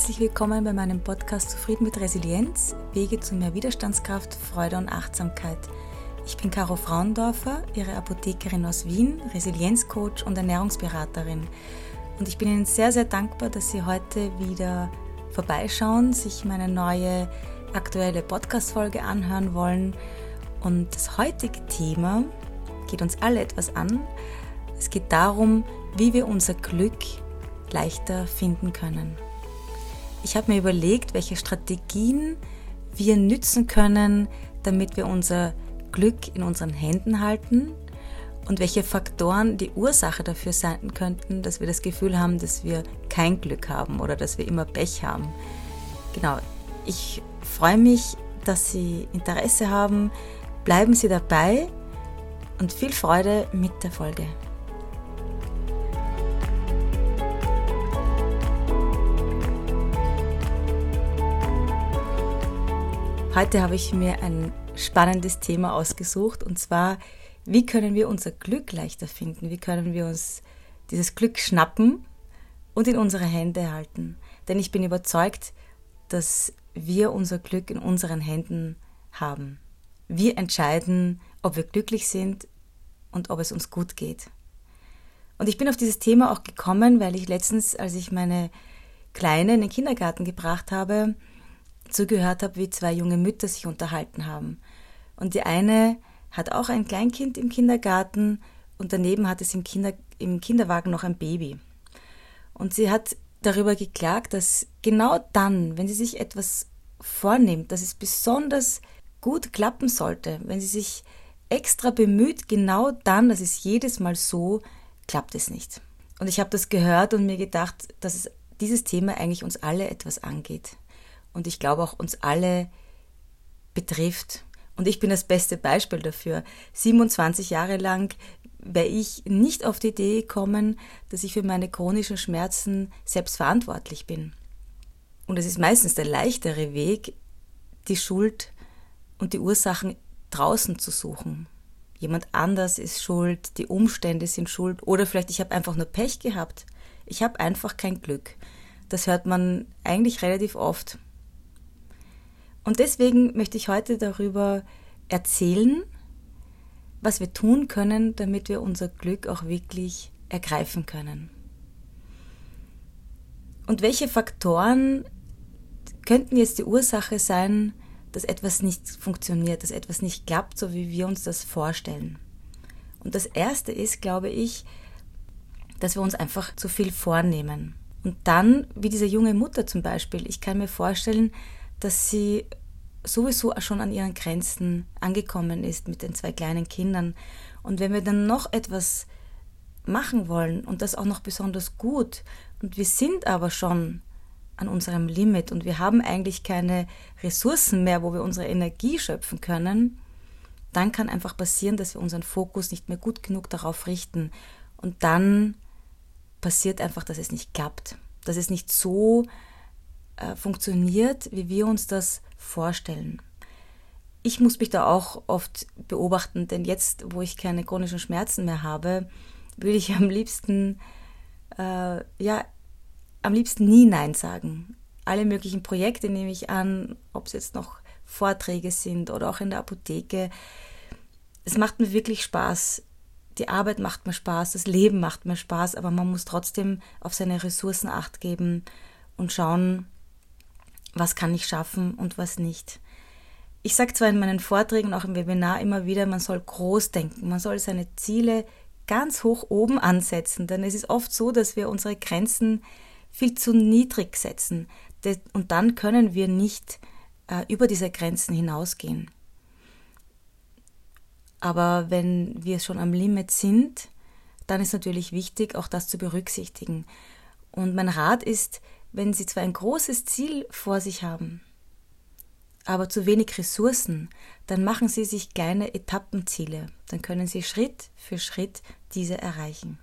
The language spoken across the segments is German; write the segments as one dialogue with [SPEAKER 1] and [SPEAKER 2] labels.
[SPEAKER 1] Herzlich willkommen bei meinem Podcast Zufrieden mit Resilienz, Wege zu mehr Widerstandskraft, Freude und Achtsamkeit. Ich bin Caro Frauendorfer, Ihre Apothekerin aus Wien, Resilienzcoach und Ernährungsberaterin. Und ich bin Ihnen sehr, sehr dankbar, dass Sie heute wieder vorbeischauen, sich meine neue aktuelle Podcast-Folge anhören wollen. Und das heutige Thema geht uns alle etwas an. Es geht darum, wie wir unser Glück leichter finden können. Ich habe mir überlegt, welche Strategien wir nützen können, damit wir unser Glück in unseren Händen halten und welche Faktoren die Ursache dafür sein könnten, dass wir das Gefühl haben, dass wir kein Glück haben oder dass wir immer Pech haben. Genau, ich freue mich, dass Sie Interesse haben. Bleiben Sie dabei und viel Freude mit der Folge. Heute habe ich mir ein spannendes Thema ausgesucht und zwar, wie können wir unser Glück leichter finden? Wie können wir uns dieses Glück schnappen und in unsere Hände halten? Denn ich bin überzeugt, dass wir unser Glück in unseren Händen haben. Wir entscheiden, ob wir glücklich sind und ob es uns gut geht. Und ich bin auf dieses Thema auch gekommen, weil ich letztens, als ich meine Kleine in den Kindergarten gebracht habe, zugehört habe, wie zwei junge Mütter sich unterhalten haben. Und die eine hat auch ein Kleinkind im Kindergarten und daneben hat es im, Kinder, im Kinderwagen noch ein Baby. Und sie hat darüber geklagt, dass genau dann, wenn sie sich etwas vornimmt, dass es besonders gut klappen sollte, wenn sie sich extra bemüht, genau dann, das ist jedes Mal so, klappt es nicht. Und ich habe das gehört und mir gedacht, dass es dieses Thema eigentlich uns alle etwas angeht und ich glaube auch uns alle betrifft. Und ich bin das beste Beispiel dafür. 27 Jahre lang wäre ich nicht auf die Idee gekommen, dass ich für meine chronischen Schmerzen selbst verantwortlich bin. Und es ist meistens der leichtere Weg, die Schuld und die Ursachen draußen zu suchen. Jemand anders ist schuld, die Umstände sind schuld oder vielleicht ich habe einfach nur Pech gehabt. Ich habe einfach kein Glück. Das hört man eigentlich relativ oft. Und deswegen möchte ich heute darüber erzählen, was wir tun können, damit wir unser Glück auch wirklich ergreifen können. Und welche Faktoren könnten jetzt die Ursache sein, dass etwas nicht funktioniert, dass etwas nicht klappt, so wie wir uns das vorstellen. Und das Erste ist, glaube ich, dass wir uns einfach zu viel vornehmen. Und dann, wie diese junge Mutter zum Beispiel, ich kann mir vorstellen, dass sie sowieso schon an ihren Grenzen angekommen ist mit den zwei kleinen Kindern. Und wenn wir dann noch etwas machen wollen und das auch noch besonders gut und wir sind aber schon an unserem Limit und wir haben eigentlich keine Ressourcen mehr, wo wir unsere Energie schöpfen können, dann kann einfach passieren, dass wir unseren Fokus nicht mehr gut genug darauf richten und dann passiert einfach, dass es nicht klappt, dass es nicht so äh, funktioniert, wie wir uns das vorstellen. Ich muss mich da auch oft beobachten, denn jetzt, wo ich keine chronischen Schmerzen mehr habe, würde ich am liebsten, äh, ja, am liebsten nie Nein sagen. Alle möglichen Projekte nehme ich an, ob es jetzt noch Vorträge sind oder auch in der Apotheke. Es macht mir wirklich Spaß. Die Arbeit macht mir Spaß, das Leben macht mir Spaß, aber man muss trotzdem auf seine Ressourcen acht geben und schauen, was kann ich schaffen und was nicht. Ich sage zwar in meinen Vorträgen, auch im Webinar immer wieder, man soll groß denken, man soll seine Ziele ganz hoch oben ansetzen, denn es ist oft so, dass wir unsere Grenzen viel zu niedrig setzen und dann können wir nicht äh, über diese Grenzen hinausgehen. Aber wenn wir schon am Limit sind, dann ist natürlich wichtig, auch das zu berücksichtigen. Und mein Rat ist, wenn Sie zwar ein großes Ziel vor sich haben, aber zu wenig Ressourcen, dann machen Sie sich kleine Etappenziele. Dann können Sie Schritt für Schritt diese erreichen.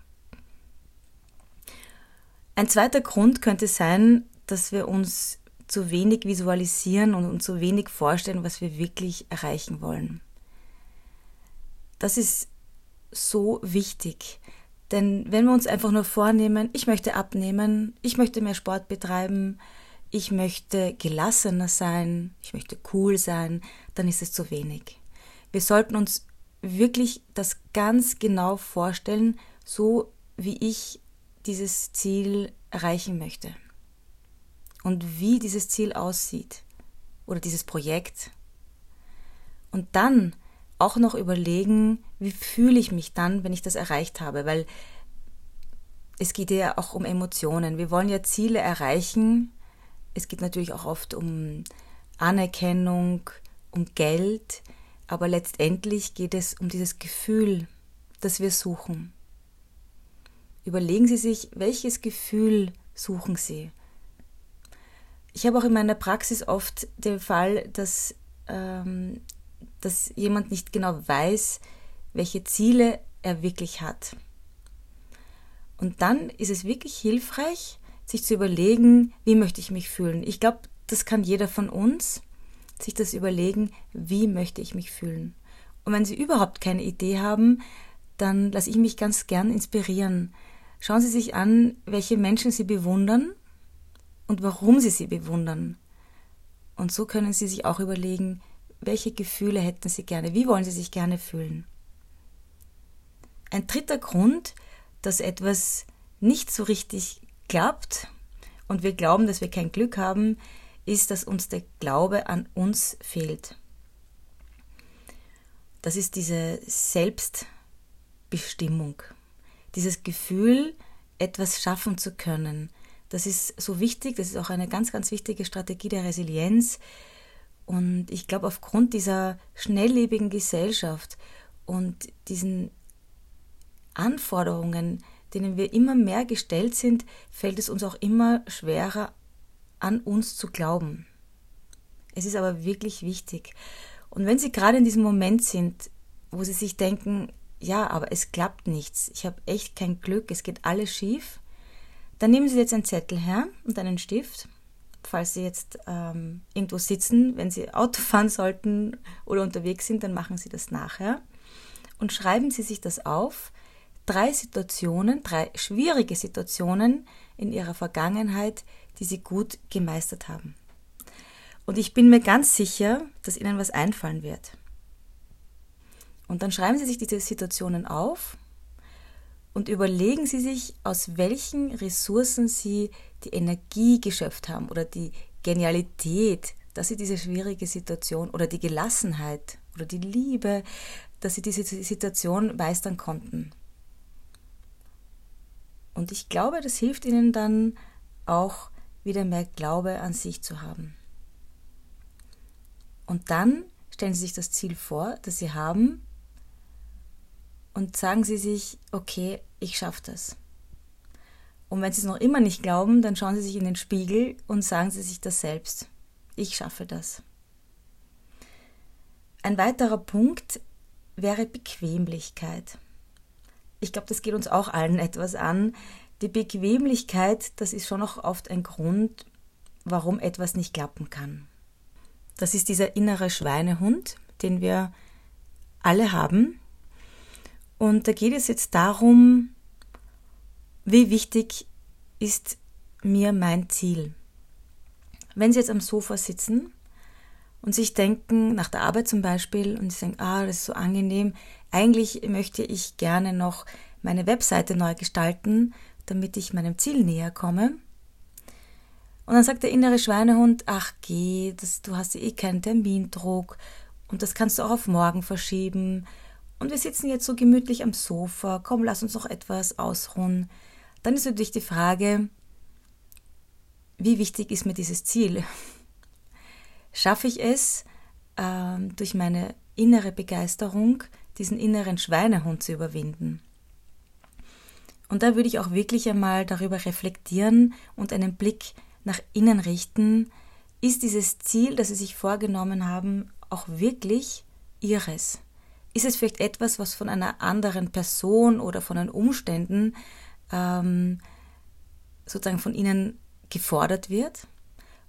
[SPEAKER 1] Ein zweiter Grund könnte sein, dass wir uns zu wenig visualisieren und uns zu wenig vorstellen, was wir wirklich erreichen wollen. Das ist so wichtig. Denn wenn wir uns einfach nur vornehmen, ich möchte abnehmen, ich möchte mehr Sport betreiben, ich möchte gelassener sein, ich möchte cool sein, dann ist es zu wenig. Wir sollten uns wirklich das ganz genau vorstellen, so wie ich dieses Ziel erreichen möchte. Und wie dieses Ziel aussieht oder dieses Projekt. Und dann auch noch überlegen, wie fühle ich mich dann, wenn ich das erreicht habe, weil es geht ja auch um Emotionen. Wir wollen ja Ziele erreichen. Es geht natürlich auch oft um Anerkennung, um Geld, aber letztendlich geht es um dieses Gefühl, das wir suchen. Überlegen Sie sich, welches Gefühl suchen Sie. Ich habe auch in meiner Praxis oft den Fall, dass, ähm, dass jemand nicht genau weiß, welche Ziele er wirklich hat. Und dann ist es wirklich hilfreich, sich zu überlegen, wie möchte ich mich fühlen. Ich glaube, das kann jeder von uns, sich das überlegen, wie möchte ich mich fühlen. Und wenn Sie überhaupt keine Idee haben, dann lasse ich mich ganz gern inspirieren. Schauen Sie sich an, welche Menschen Sie bewundern und warum Sie sie bewundern. Und so können Sie sich auch überlegen, welche Gefühle hätten Sie gerne, wie wollen Sie sich gerne fühlen. Ein dritter Grund, dass etwas nicht so richtig klappt und wir glauben, dass wir kein Glück haben, ist, dass uns der Glaube an uns fehlt. Das ist diese Selbstbestimmung, dieses Gefühl, etwas schaffen zu können. Das ist so wichtig, das ist auch eine ganz, ganz wichtige Strategie der Resilienz. Und ich glaube, aufgrund dieser schnelllebigen Gesellschaft und diesen Anforderungen, denen wir immer mehr gestellt sind, fällt es uns auch immer schwerer, an uns zu glauben. Es ist aber wirklich wichtig. Und wenn Sie gerade in diesem Moment sind, wo Sie sich denken, ja, aber es klappt nichts, ich habe echt kein Glück, es geht alles schief, dann nehmen Sie jetzt einen Zettel her und einen Stift, falls Sie jetzt ähm, irgendwo sitzen, wenn Sie Auto fahren sollten oder unterwegs sind, dann machen Sie das nachher und schreiben Sie sich das auf, drei Situationen, drei schwierige Situationen in ihrer Vergangenheit, die sie gut gemeistert haben. Und ich bin mir ganz sicher, dass ihnen was einfallen wird. Und dann schreiben Sie sich diese Situationen auf und überlegen Sie sich, aus welchen Ressourcen Sie die Energie geschöpft haben oder die Genialität, dass Sie diese schwierige Situation oder die Gelassenheit oder die Liebe, dass Sie diese Situation meistern konnten. Und ich glaube, das hilft ihnen dann auch wieder mehr Glaube an sich zu haben. Und dann stellen sie sich das Ziel vor, das sie haben, und sagen sie sich, okay, ich schaffe das. Und wenn sie es noch immer nicht glauben, dann schauen sie sich in den Spiegel und sagen sie sich das selbst. Ich schaffe das. Ein weiterer Punkt wäre Bequemlichkeit ich glaube, das geht uns auch allen etwas an. Die Bequemlichkeit, das ist schon auch oft ein Grund, warum etwas nicht klappen kann. Das ist dieser innere Schweinehund, den wir alle haben. Und da geht es jetzt darum, wie wichtig ist mir mein Ziel. Wenn Sie jetzt am Sofa sitzen und sich denken, nach der Arbeit zum Beispiel, und sie sagen, ah, das ist so angenehm, eigentlich möchte ich gerne noch meine Webseite neu gestalten, damit ich meinem Ziel näher komme. Und dann sagt der innere Schweinehund, ach geh, das, du hast eh keinen Termindruck und das kannst du auch auf morgen verschieben. Und wir sitzen jetzt so gemütlich am Sofa, komm, lass uns noch etwas ausruhen. Dann ist natürlich die Frage, wie wichtig ist mir dieses Ziel? schaffe ich es, äh, durch meine innere Begeisterung diesen inneren Schweinehund zu überwinden. Und da würde ich auch wirklich einmal darüber reflektieren und einen Blick nach innen richten, ist dieses Ziel, das Sie sich vorgenommen haben, auch wirklich Ihres? Ist es vielleicht etwas, was von einer anderen Person oder von den Umständen ähm, sozusagen von Ihnen gefordert wird?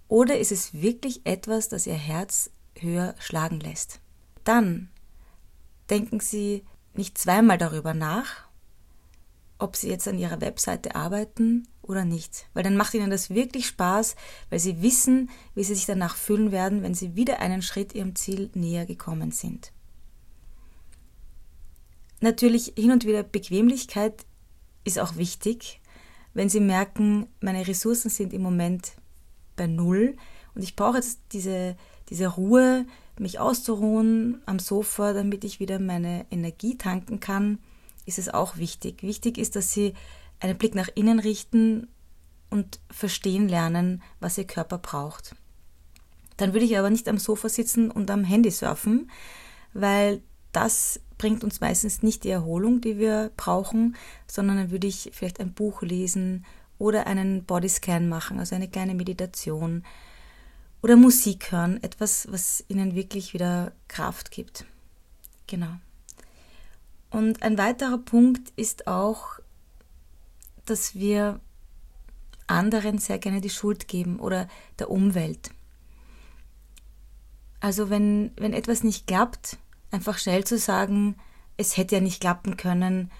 [SPEAKER 1] Oder ist es wirklich etwas, das Ihr Herz höher schlagen lässt? Dann denken Sie nicht zweimal darüber nach, ob Sie jetzt an Ihrer Webseite arbeiten oder nicht. Weil dann macht ihnen das wirklich Spaß, weil sie wissen, wie sie sich danach fühlen werden, wenn sie wieder einen Schritt ihrem Ziel näher gekommen sind. Natürlich hin und wieder Bequemlichkeit ist auch wichtig. Wenn Sie merken, meine Ressourcen sind im Moment bei Null und ich brauche jetzt diese, diese Ruhe, mich auszuruhen am Sofa, damit ich wieder meine Energie tanken kann, ist es auch wichtig. Wichtig ist, dass Sie einen Blick nach innen richten und verstehen lernen, was Ihr Körper braucht. Dann würde ich aber nicht am Sofa sitzen und am Handy surfen, weil das bringt uns meistens nicht die Erholung, die wir brauchen, sondern dann würde ich vielleicht ein Buch lesen oder einen Bodyscan machen, also eine kleine Meditation oder Musik hören, etwas, was ihnen wirklich wieder Kraft gibt. Genau. Und ein weiterer Punkt ist auch, dass wir anderen sehr gerne die Schuld geben oder der Umwelt. Also wenn, wenn etwas nicht klappt, einfach schnell zu sagen, es hätte ja nicht klappen können,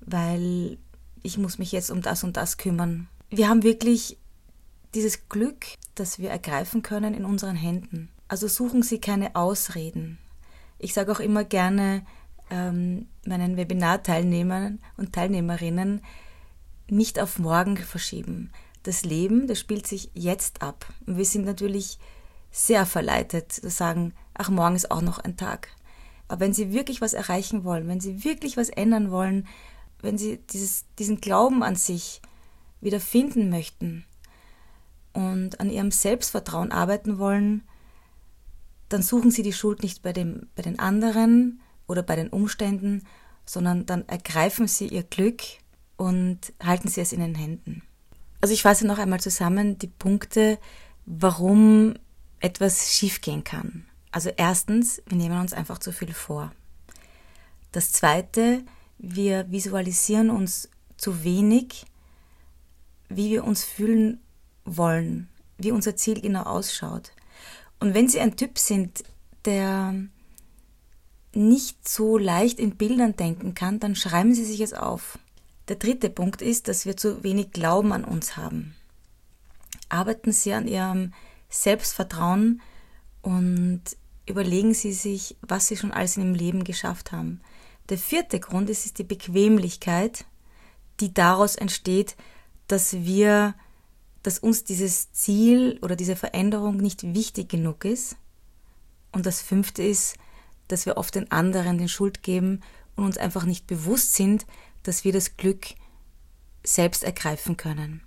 [SPEAKER 1] weil ich muss mich jetzt um das und das kümmern. Wir haben wirklich dieses Glück, das wir ergreifen können in unseren Händen. Also suchen Sie keine Ausreden. Ich sage auch immer gerne ähm, meinen Webinarteilnehmern und Teilnehmerinnen, nicht auf morgen verschieben. Das Leben, das spielt sich jetzt ab. Und wir sind natürlich sehr verleitet zu sagen, ach, morgen ist auch noch ein Tag. Aber wenn Sie wirklich was erreichen wollen, wenn Sie wirklich was ändern wollen, wenn Sie dieses, diesen Glauben an sich wieder finden möchten und an Ihrem Selbstvertrauen arbeiten wollen, dann suchen Sie die Schuld nicht bei, dem, bei den anderen oder bei den Umständen, sondern dann ergreifen Sie Ihr Glück und halten Sie es in den Händen. Also ich fasse noch einmal zusammen die Punkte, warum etwas schiefgehen kann. Also erstens, wir nehmen uns einfach zu viel vor. Das zweite, wir visualisieren uns zu wenig, wie wir uns fühlen wollen, wie unser Ziel genau ausschaut. Und wenn Sie ein Typ sind, der nicht so leicht in Bildern denken kann, dann schreiben Sie sich es auf. Der dritte Punkt ist, dass wir zu wenig Glauben an uns haben. Arbeiten Sie an Ihrem Selbstvertrauen und überlegen Sie sich, was Sie schon alles in Ihrem Leben geschafft haben. Der vierte Grund ist, ist die Bequemlichkeit, die daraus entsteht, dass wir, dass uns dieses Ziel oder diese Veränderung nicht wichtig genug ist. Und das fünfte ist, dass wir oft den anderen den Schuld geben und uns einfach nicht bewusst sind, dass wir das Glück selbst ergreifen können.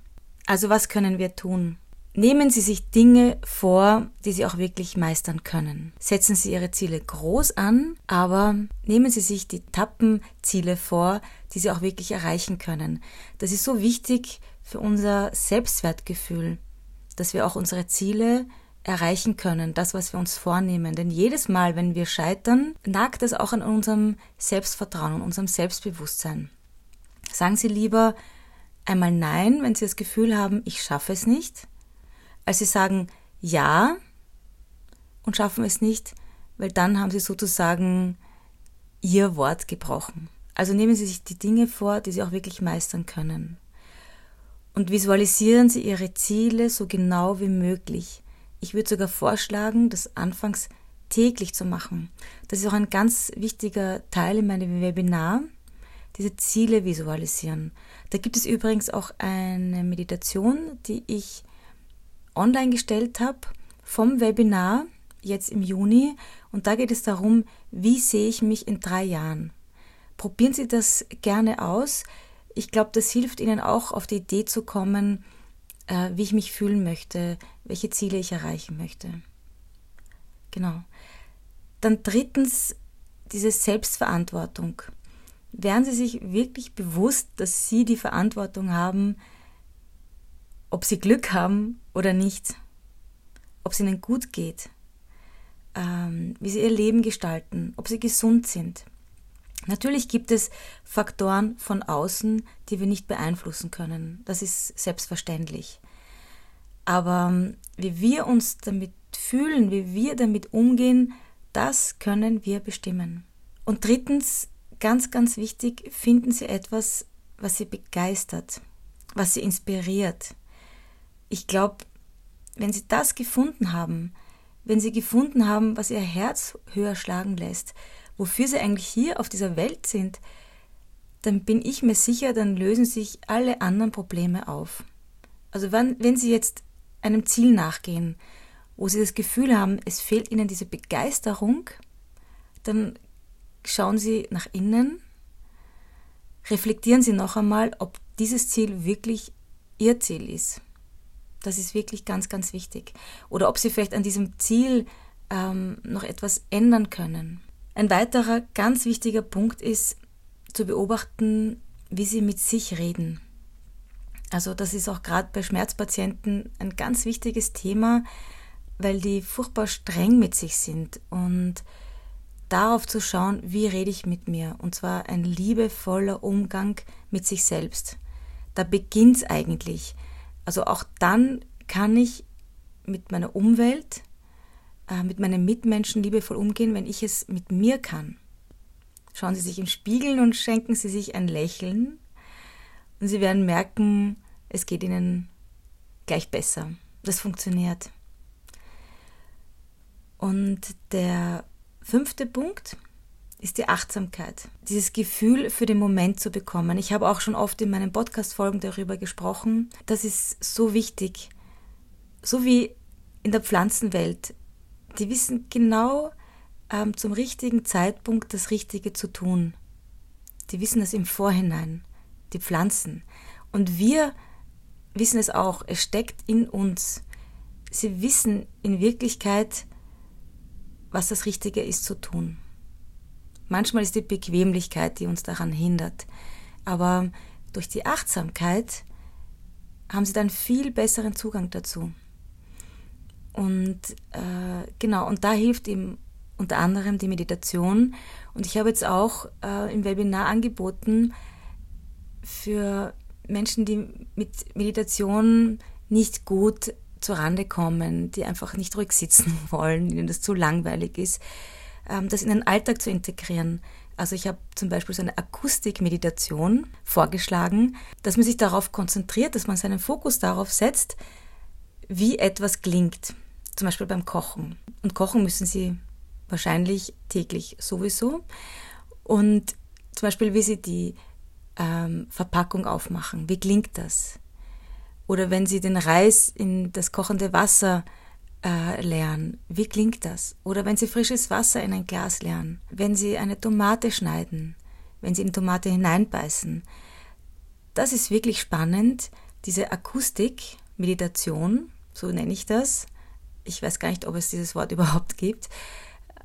[SPEAKER 1] Also was können wir tun? Nehmen Sie sich Dinge vor, die Sie auch wirklich meistern können. Setzen Sie Ihre Ziele groß an, aber nehmen Sie sich die Tappenziele vor, die Sie auch wirklich erreichen können. Das ist so wichtig für unser Selbstwertgefühl, dass wir auch unsere Ziele erreichen können, das, was wir uns vornehmen. Denn jedes Mal, wenn wir scheitern, nagt es auch an unserem Selbstvertrauen und unserem Selbstbewusstsein. Sagen Sie lieber einmal Nein, wenn Sie das Gefühl haben, ich schaffe es nicht, als sie sagen Ja und schaffen es nicht, weil dann haben sie sozusagen ihr Wort gebrochen. Also nehmen Sie sich die Dinge vor, die Sie auch wirklich meistern können. Und visualisieren Sie Ihre Ziele so genau wie möglich. Ich würde sogar vorschlagen, das anfangs täglich zu machen. Das ist auch ein ganz wichtiger Teil in meinem Webinar, diese Ziele visualisieren. Da gibt es übrigens auch eine Meditation, die ich online gestellt habe vom Webinar jetzt im Juni. Und da geht es darum, wie sehe ich mich in drei Jahren. Probieren Sie das gerne aus. Ich glaube, das hilft Ihnen auch auf die Idee zu kommen, äh, wie ich mich fühlen möchte, welche Ziele ich erreichen möchte. Genau. Dann drittens diese Selbstverantwortung. Wären Sie sich wirklich bewusst, dass Sie die Verantwortung haben, ob sie Glück haben oder nicht, ob es ihnen gut geht, ähm, wie sie ihr Leben gestalten, ob sie gesund sind. Natürlich gibt es Faktoren von außen, die wir nicht beeinflussen können. Das ist selbstverständlich. Aber ähm, wie wir uns damit fühlen, wie wir damit umgehen, das können wir bestimmen. Und drittens, ganz, ganz wichtig, finden Sie etwas, was Sie begeistert was sie inspiriert. Ich glaube, wenn sie das gefunden haben, wenn sie gefunden haben, was ihr Herz höher schlagen lässt, wofür sie eigentlich hier auf dieser Welt sind, dann bin ich mir sicher, dann lösen sich alle anderen Probleme auf. Also wenn, wenn sie jetzt einem Ziel nachgehen, wo sie das Gefühl haben, es fehlt ihnen diese Begeisterung, dann schauen sie nach innen, reflektieren sie noch einmal, ob dieses Ziel wirklich ihr Ziel ist. Das ist wirklich ganz, ganz wichtig. Oder ob sie vielleicht an diesem Ziel ähm, noch etwas ändern können. Ein weiterer ganz wichtiger Punkt ist zu beobachten, wie sie mit sich reden. Also das ist auch gerade bei Schmerzpatienten ein ganz wichtiges Thema, weil die furchtbar streng mit sich sind und darauf zu schauen, wie rede ich mit mir. Und zwar ein liebevoller Umgang mit sich selbst. Da beginnt es eigentlich. Also auch dann kann ich mit meiner Umwelt, äh, mit meinen Mitmenschen liebevoll umgehen, wenn ich es mit mir kann. Schauen Sie sich im Spiegel und schenken Sie sich ein Lächeln und Sie werden merken, es geht Ihnen gleich besser. Das funktioniert. Und der fünfte Punkt ist die Achtsamkeit. Dieses Gefühl für den Moment zu bekommen. Ich habe auch schon oft in meinen Podcast-Folgen darüber gesprochen. Das ist so wichtig. So wie in der Pflanzenwelt. Die wissen genau ähm, zum richtigen Zeitpunkt das Richtige zu tun. Die wissen das im Vorhinein. Die Pflanzen. Und wir wissen es auch. Es steckt in uns. Sie wissen in Wirklichkeit, was das Richtige ist zu tun. Manchmal ist die Bequemlichkeit, die uns daran hindert. Aber durch die Achtsamkeit haben sie dann viel besseren Zugang dazu. Und äh, genau, und da hilft ihm unter anderem die Meditation. Und ich habe jetzt auch äh, im Webinar angeboten für Menschen, die mit Meditation nicht gut zurande kommen, die einfach nicht ruhig sitzen wollen, ihnen das zu langweilig ist, das in den Alltag zu integrieren. Also ich habe zum Beispiel so eine Akustikmeditation vorgeschlagen, dass man sich darauf konzentriert, dass man seinen Fokus darauf setzt, wie etwas klingt. Zum Beispiel beim Kochen. Und kochen müssen Sie wahrscheinlich täglich sowieso. Und zum Beispiel, wie Sie die ähm, Verpackung aufmachen. Wie klingt das? Oder wenn Sie den Reis in das kochende Wasser äh, lernen. Wie klingt das? Oder wenn Sie frisches Wasser in ein Glas lernen, wenn Sie eine Tomate schneiden, wenn Sie in Tomate hineinbeißen. Das ist wirklich spannend, diese Akustik, Meditation, so nenne ich das. Ich weiß gar nicht, ob es dieses Wort überhaupt gibt.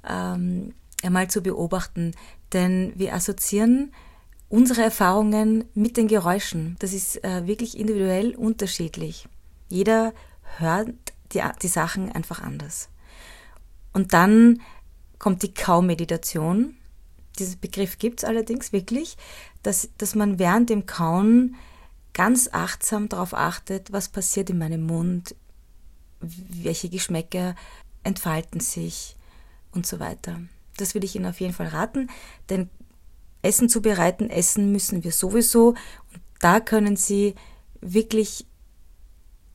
[SPEAKER 1] Ähm, einmal zu beobachten, denn wir assoziieren unsere Erfahrungen mit den Geräuschen. Das ist äh, wirklich individuell unterschiedlich. Jeder hört die, die Sachen einfach anders. Und dann kommt die Kaumeditation. Diesen Begriff gibt es allerdings wirklich, dass, dass man während dem Kauen ganz achtsam darauf achtet, was passiert in meinem Mund, welche Geschmäcker entfalten sich und so weiter. Das würde ich Ihnen auf jeden Fall raten, denn Essen zu bereiten, essen müssen wir sowieso und da können Sie wirklich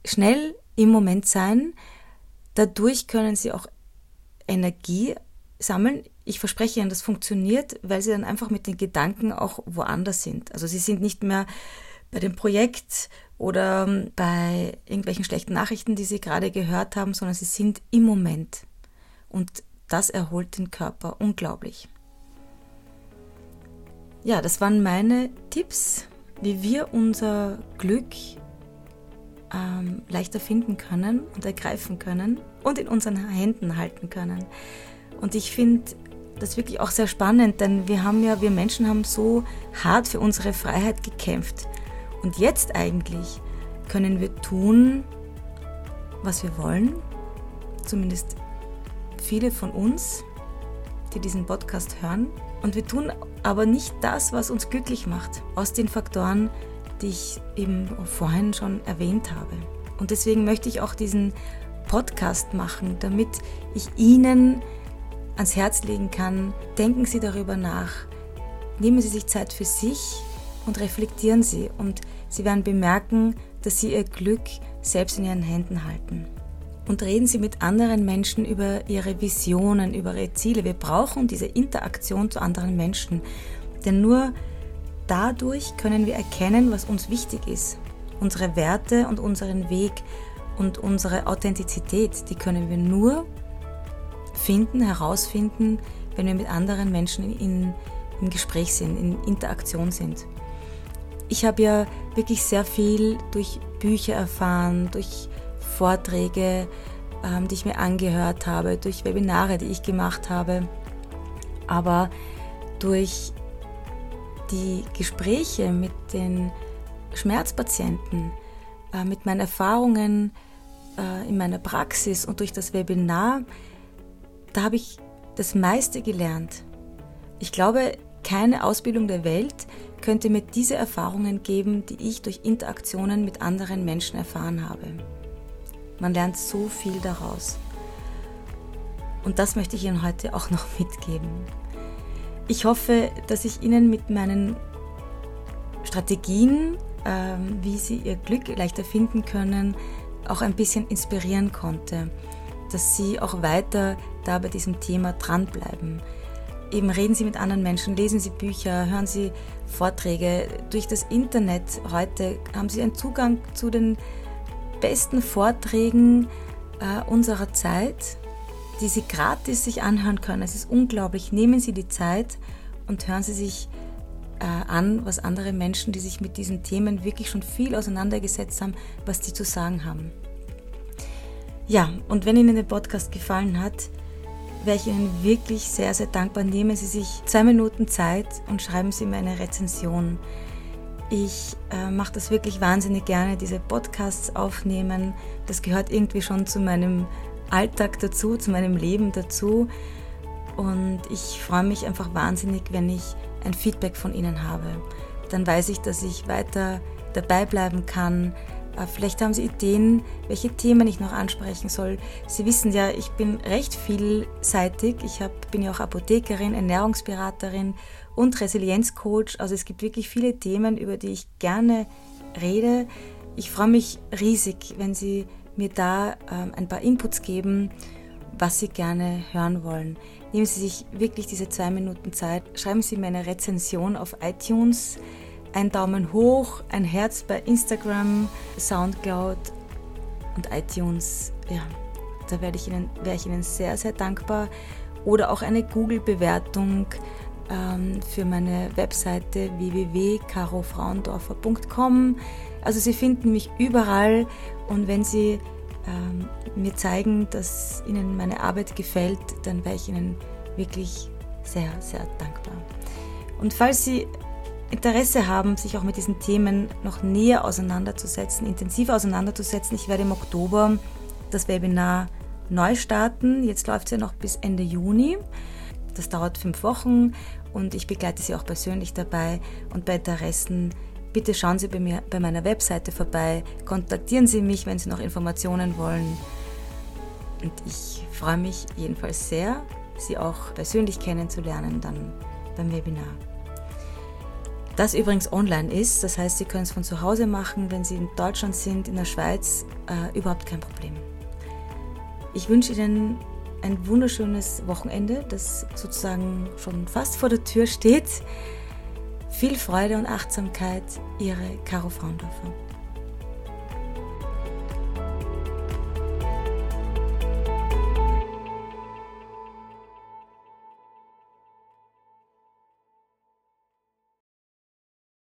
[SPEAKER 1] schnell im Moment sein. Dadurch können sie auch Energie sammeln. Ich verspreche Ihnen, das funktioniert, weil sie dann einfach mit den Gedanken auch woanders sind. Also sie sind nicht mehr bei dem Projekt oder ähm, bei irgendwelchen schlechten Nachrichten, die sie gerade gehört haben, sondern sie sind im Moment. Und das erholt den Körper unglaublich. Ja, das waren meine Tipps, wie wir unser Glück ähm, leichter finden können und ergreifen können und in unseren Händen halten können. Und ich finde das wirklich auch sehr spannend, denn wir haben ja, wir Menschen haben so hart für unsere Freiheit gekämpft. Und jetzt eigentlich können wir tun, was wir wollen. Zumindest viele von uns, die diesen Podcast hören. Und wir tun aber nicht das, was uns glücklich macht. Aus den Faktoren, die ich eben vorhin schon erwähnt habe. Und deswegen möchte ich auch diesen Podcast machen, damit ich Ihnen ans Herz legen kann, denken Sie darüber nach, nehmen Sie sich Zeit für sich und reflektieren Sie und Sie werden bemerken, dass Sie Ihr Glück selbst in Ihren Händen halten. Und reden Sie mit anderen Menschen über Ihre Visionen, über Ihre Ziele. Wir brauchen diese Interaktion zu anderen Menschen, denn nur dadurch können wir erkennen, was uns wichtig ist. Unsere Werte und unseren Weg und unsere Authentizität, die können wir nur finden, herausfinden, wenn wir mit anderen Menschen in, in, im Gespräch sind, in Interaktion sind. Ich habe ja wirklich sehr viel durch Bücher erfahren, durch Vorträge, ähm, die ich mir angehört habe, durch Webinare, die ich gemacht habe, aber durch die Gespräche mit den Schmerzpatienten, äh, mit meinen Erfahrungen äh, in meiner Praxis und durch das Webinar, da habe ich das meiste gelernt. Ich glaube, keine Ausbildung der Welt könnte mir diese Erfahrungen geben, die ich durch Interaktionen mit anderen Menschen erfahren habe. Man lernt so viel daraus. Und das möchte ich Ihnen heute auch noch mitgeben. Ich hoffe, dass ich Ihnen mit meinen Strategien, ähm, wie Sie Ihr Glück leichter finden können, auch ein bisschen inspirieren konnte, dass Sie auch weiter da bei diesem Thema dranbleiben. Eben reden Sie mit anderen Menschen, lesen Sie Bücher, hören Sie Vorträge. Durch das Internet heute haben Sie einen Zugang zu den besten Vorträgen äh, unserer Zeit, die Sie gratis sich anhören können. Es ist unglaublich. Nehmen Sie die Zeit und hören Sie sich äh, an, was andere Menschen, die sich mit diesen Themen wirklich schon viel auseinandergesetzt haben, was die zu sagen haben. Ja, und wenn Ihnen der Podcast gefallen hat, wäre ich Ihnen wirklich sehr, sehr dankbar. Nehmen Sie sich zwei Minuten Zeit und schreiben Sie mir eine Rezension. Ich äh, mache das wirklich wahnsinnig gerne, diese Podcasts aufnehmen. Das gehört irgendwie schon zu meinem Alltag dazu, zu meinem Leben dazu. Und ich freue mich einfach wahnsinnig, wenn ich ein Feedback von Ihnen habe. Dann weiß ich, dass ich weiter dabei bleiben kann, äh, vielleicht haben Sie Ideen, welche Themen ich noch ansprechen soll. Sie wissen ja, ich bin recht vielseitig. Ich hab, bin ja auch Apothekerin, Ernährungsberaterin und Resilienzcoach. Also es gibt wirklich viele Themen, über die ich gerne rede. Ich freue mich riesig, wenn Sie mir da ähm, ein paar Inputs geben, was Sie gerne hören wollen. Nehmen Sie sich wirklich diese zwei Minuten Zeit. Schreiben Sie mir eine Rezension auf iTunes ein Daumen hoch, ein Herz bei Instagram, Soundcloud und iTunes. Ja, da werde ich Ihnen, wäre ich Ihnen sehr, sehr dankbar. Oder auch eine Google-Bewertung ähm, für meine Webseite www.carofrauendorfer.com. Also Sie finden mich überall und wenn Sie ähm, mir zeigen, dass Ihnen meine Arbeit gefällt, dann wäre ich Ihnen wirklich sehr, sehr dankbar. Und falls Sie Interesse haben, sich auch mit diesen Themen noch näher auseinanderzusetzen, intensiver auseinanderzusetzen, ich werde im Oktober das Webinar neu starten. Jetzt läuft es ja noch bis Ende Juni. Das dauert fünf Wochen und ich begleite Sie auch persönlich dabei. Und bei Interessen, bitte schauen Sie bei mir bei meiner Webseite vorbei, kontaktieren Sie mich, wenn Sie noch Informationen wollen. Und ich freue mich jedenfalls sehr, Sie auch persönlich kennenzulernen dann beim Webinar das übrigens online ist. Das heißt, Sie können es von zu Hause machen, wenn Sie in Deutschland sind, in der Schweiz, äh, überhaupt kein Problem. Ich wünsche Ihnen ein wunderschönes Wochenende, das sozusagen schon fast vor der Tür steht. Viel Freude und Achtsamkeit, Ihre Caro Fraundorfer.